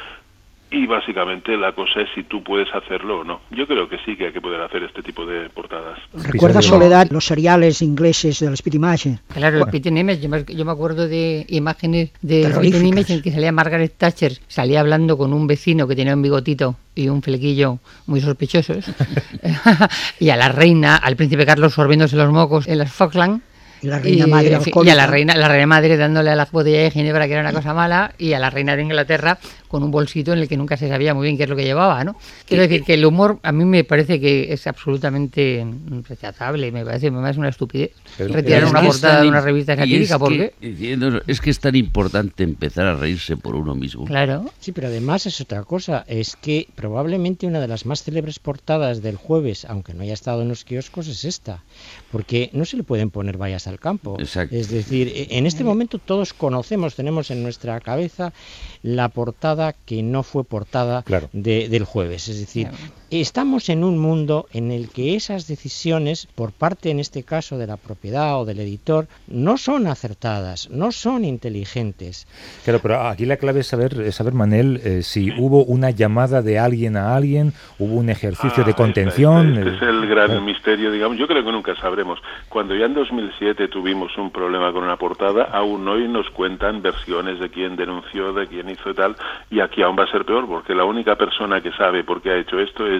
y básicamente la cosa es si tú puedes hacerlo o no. Yo creo que sí que hay que poder hacer este tipo de portadas. ¿Recuerdas, Soledad, los seriales ingleses del Speed Image? Claro, el Image, yo me, yo me acuerdo de imágenes de. Pitten Image en que salía Margaret Thatcher, salía hablando con un vecino que tenía un bigotito y un flequillo muy sospechosos, (laughs) (laughs) y a la reina, al príncipe Carlos sorbiéndose los mocos en las Falkland. Y la reina madre en fin, y a la reina, la reina madre dándole a la botella de ginebra que era una cosa mala y a la reina de Inglaterra con un bolsito en el que nunca se sabía muy bien qué es lo que llevaba, ¿no? Quiero decir que el humor a mí me parece que es absolutamente rechazable, me parece, me parece una estupidez. Retirar Es una portada tan de una revista satírica, es ¿por que- qué? Es que es tan importante empezar a reírse por uno mismo. Claro. Sí, pero además es otra cosa, es que probablemente una de las más célebres portadas del jueves, aunque no haya estado en los kioscos, es esta, porque no se le pueden poner vallas al campo. Exacto. Es decir, e- en este momento todos conocemos, tenemos en nuestra cabeza la portada que no fue portada de- del jueves. Es decir, estamos en un mundo en el que esas decisiones, por parte en este caso de la propiedad o del editor, no son acertadas, no son inteligentes. Claro, pero aquí la clave es saber, es saber Manel, eh, si hubo una llamada de alguien a alguien, hubo un ejercicio de Ah, contención. Este, este eh, es el gran claro. misterio, digamos. Yo creo que nunca sabremos. Cuando ya en 2007 tuvimos un problema con una portada, aún hoy nos cuentan versiones de quién denunció, de quién hizo y tal, y aquí aún va a ser peor, porque la única persona que sabe por qué ha hecho esto es,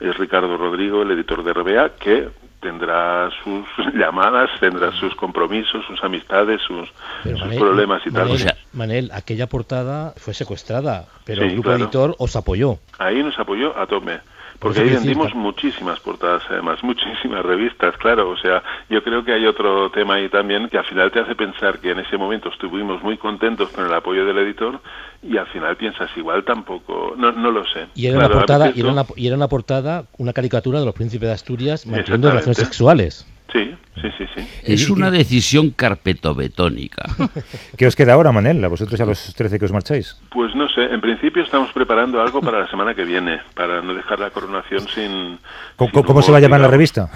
es Ricardo Rodrigo, el editor de RBA, que tendrá sus (laughs) llamadas, tendrá sus compromisos, sus amistades, sus, Manel, problemas y tal. Manel, Manel, aquella portada fue secuestrada, pero Sí, el grupo claro. editor os apoyó. Ahí nos apoyó a tope. Por Porque ahí vendimos muchísimas portadas, además, (laughs) muchísimas revistas, claro. O sea, yo creo que hay otro tema ahí también que al final te hace pensar que en ese momento estuvimos muy contentos con el apoyo del editor y al final piensas igual tampoco, no, no lo sé. Y era, Claro, una portada, y, era una, y era una portada, una caricatura de los príncipes de Asturias manteniendo relaciones sexuales. Sí, sí, sí, sí. Es una decisión carpetobetónica. (laughs) ¿Qué os queda ahora, Manel? A vosotros a los 13 que os marcháis. Pues no sé, en principio estamos preparando algo para la semana que viene, para no dejar la coronación sin... ¿Cómo, sin cómo se va a llamar la revista?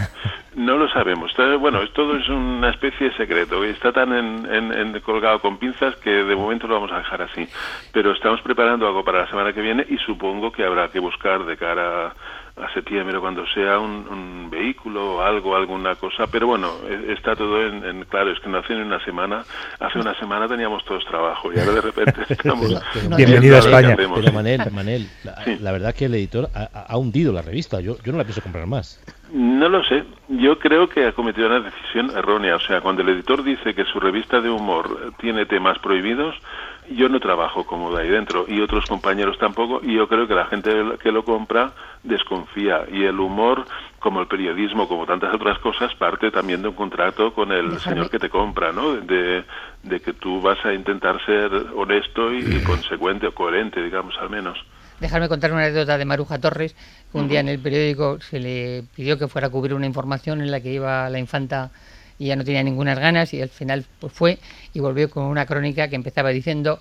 No lo sabemos. Bueno, todo es una especie de secreto. Está tan en, en- en- colgado con pinzas que de momento lo vamos a dejar así. Pero estamos preparando algo para la semana que viene y supongo que habrá que buscar de cara a septiembre cuando sea un, un vehículo o algo, alguna cosa. Pero bueno, está todo en, en- claro. Es que no hace ni una semana. Hace una semana teníamos todos trabajo y ahora de repente (laughs) estamos. Bienvenido a ¿qué España. Pero Manel, Manel la, la verdad que el editor ha, ha- hundido la revista. Yo, yo no la pienso comprar más. No lo sé. Yo creo que ha cometido una decisión errónea. O sea, cuando el editor dice que su revista de humor tiene temas prohibidos, yo no trabajo cómodo ahí dentro y otros compañeros tampoco. Y yo creo que la gente que lo compra desconfía. Y el humor, como el periodismo, como tantas otras cosas, parte también de un contrato con el señor que te compra, ¿no? De, de que tú vas a intentar ser honesto y, y consecuente o coherente, digamos, al menos. dejarme contar una anécdota de Maruja Torres. Un día en el periódico se le pidió que fuera a cubrir una información en la que iba la infanta y ya no tenía ninguna ganas y al final pues fue y volvió con una crónica que empezaba diciendo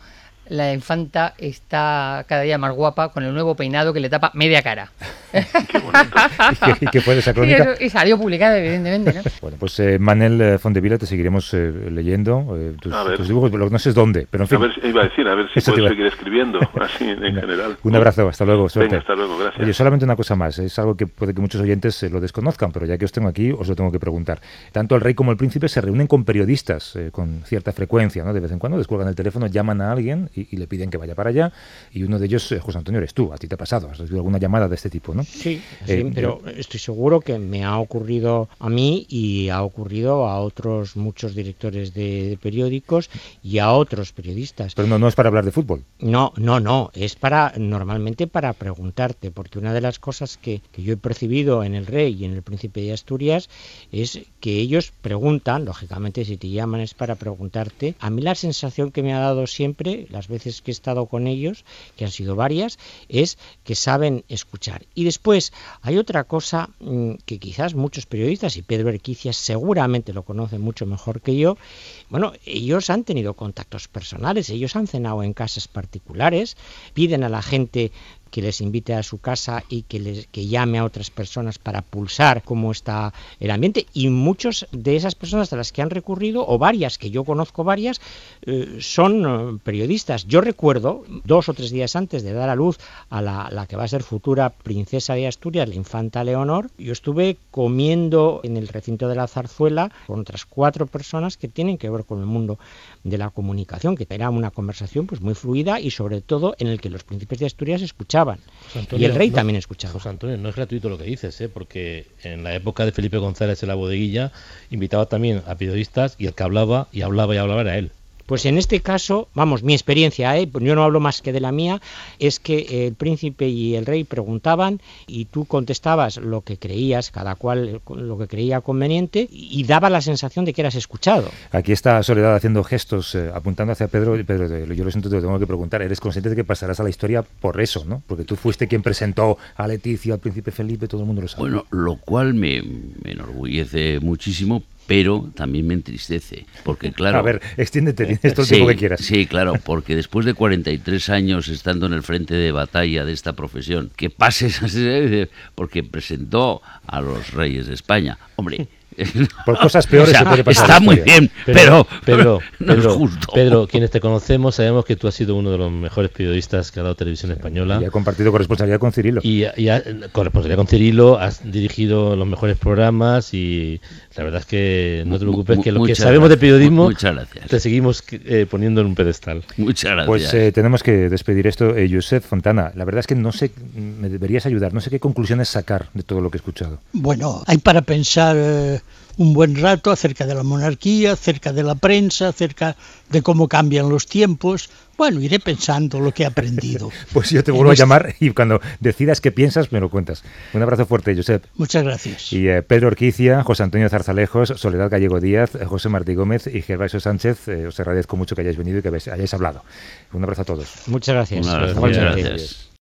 la infanta está cada día más guapa con el nuevo peinado que le tapa media cara. (laughs) ¿Y qué, y qué fue de esa Y, crónica? eso- y salió publicada, evidentemente, ¿no? (laughs) Bueno, pues eh, Manel eh, Fondevila, te seguiremos eh, leyendo eh, tus, tus dibujos, pero no sé dónde, pero en fin. A ver, iba a decir, a ver si iba- seguir escribiendo, (laughs) así en general. Un abrazo, hasta luego, suerte. Venga, hasta luego, gracias. Oye, solamente una cosa más, es algo que puede que muchos oyentes eh, lo desconozcan, pero ya que os tengo aquí, os lo tengo que preguntar. Tanto el rey como el príncipe se reúnen con periodistas eh, con cierta frecuencia, ¿no? De vez en cuando descuelgan el teléfono, llaman a alguien y, y le piden que vaya para allá, y uno de ellos, eh, José Antonio, eres tú, a ti te ha pasado, has recibido alguna llamada de este tipo, ¿no? Sí, Eh, sí, pero estoy seguro que me ha ocurrido a mí y ha ocurrido a otros muchos directores de, de periódicos y a otros periodistas. Pero no, no es para hablar de fútbol. No, no, no, es para normalmente para preguntarte, porque una de las cosas que, que yo he percibido en el rey y en el príncipe de Asturias es que ellos preguntan, lógicamente si te llaman es para preguntarte. A mí la sensación que me ha dado siempre, las veces que he estado con ellos, que han sido varias, es que saben escuchar. Y después hay otra cosa mm, que quizás muchos periodistas, y Pedro Erquicias seguramente lo conoce mucho mejor que yo, bueno, ellos han tenido contactos personales, ellos han cenado en casas particulares, piden a la gente que les invite a su casa y que les que llame a otras personas para pulsar cómo está el ambiente. Y muchos de esas personas a las que han recurrido o varias que yo conozco varias eh, son eh, periodistas. Yo recuerdo dos o tres días antes de dar a luz a la, la que va a ser futura princesa de Asturias la infanta Leonor yo estuve comiendo en el recinto de la zarzuela con otras cuatro personas que tienen que ver con el mundo de la comunicación que era una conversación pues muy fluida y sobre todo en el que los príncipes de Asturias escuchaban Y el rey no- también escuchaba. José Antonio, no es gratuito lo que dices, ¿eh? porque en la época de Felipe González en la bodeguilla invitaba también a periodistas y el que hablaba y hablaba y hablaba era él. Pues en este caso, vamos, mi experiencia, ¿eh? yo no hablo más que de la mía, es que el príncipe y el rey preguntaban y tú contestabas lo que creías, cada cual lo que creía conveniente, y daba la sensación de que eras escuchado. Aquí está Soledad haciendo gestos, eh, apuntando hacia Pedro, y Pedro, yo lo siento, te lo tengo que preguntar, ¿eres consciente de que pasarás a la historia por eso, no? Porque tú fuiste quien presentó a Leticia, al príncipe Felipe, todo el mundo lo sabe. Bueno, lo cual me, me enorgullece muchísimo, pero también me entristece, porque claro... (laughs) A ver, extiéndete, tienes todo el Sí, tiempo que quieras. Sí, claro, porque después de 43 años estando en el frente de batalla de esta profesión, que pases así, porque presentó a los reyes de España. Hombre, (laughs) Por cosas peores o sea, se puede pasar Está muy bien, pero, Pedro, (laughs) no Pedro, es justo. Pedro, quienes te conocemos sabemos que tú has sido uno de los mejores periodistas que ha dado Televisión Española. Y ha compartido corresponsabilidad con Cirilo. Y, y ha- con responsabilidad con Cirilo, has dirigido los mejores programas y la verdad es que no te preocupes, que lo que sabemos de periodismo te seguimos eh, poniendo en un pedestal. Muchas gracias. Pues eh, tenemos que despedir esto. Eh, Josep Fontana, la verdad es que no sé, me deberías ayudar, no sé qué conclusiones sacar de todo lo que he escuchado. Bueno, hay para pensar eh, un buen rato acerca de la monarquía, acerca de la prensa, acerca de cómo cambian los tiempos. Bueno, iré pensando lo que he aprendido. (laughs) Pues yo te En vuelvo a este- llamar y cuando decidas qué piensas me lo cuentas. Un abrazo fuerte, Josep. Muchas gracias. Y eh, Pedro Orquicia, José Antonio Zarzalejos, Soledad Gallego Díaz, eh, José Martí Gómez y Gervasio Sánchez, eh, os agradezco mucho que hayáis venido y que habéis- hayáis hablado. Un abrazo a todos. Muchas gracias. Muchas gracias.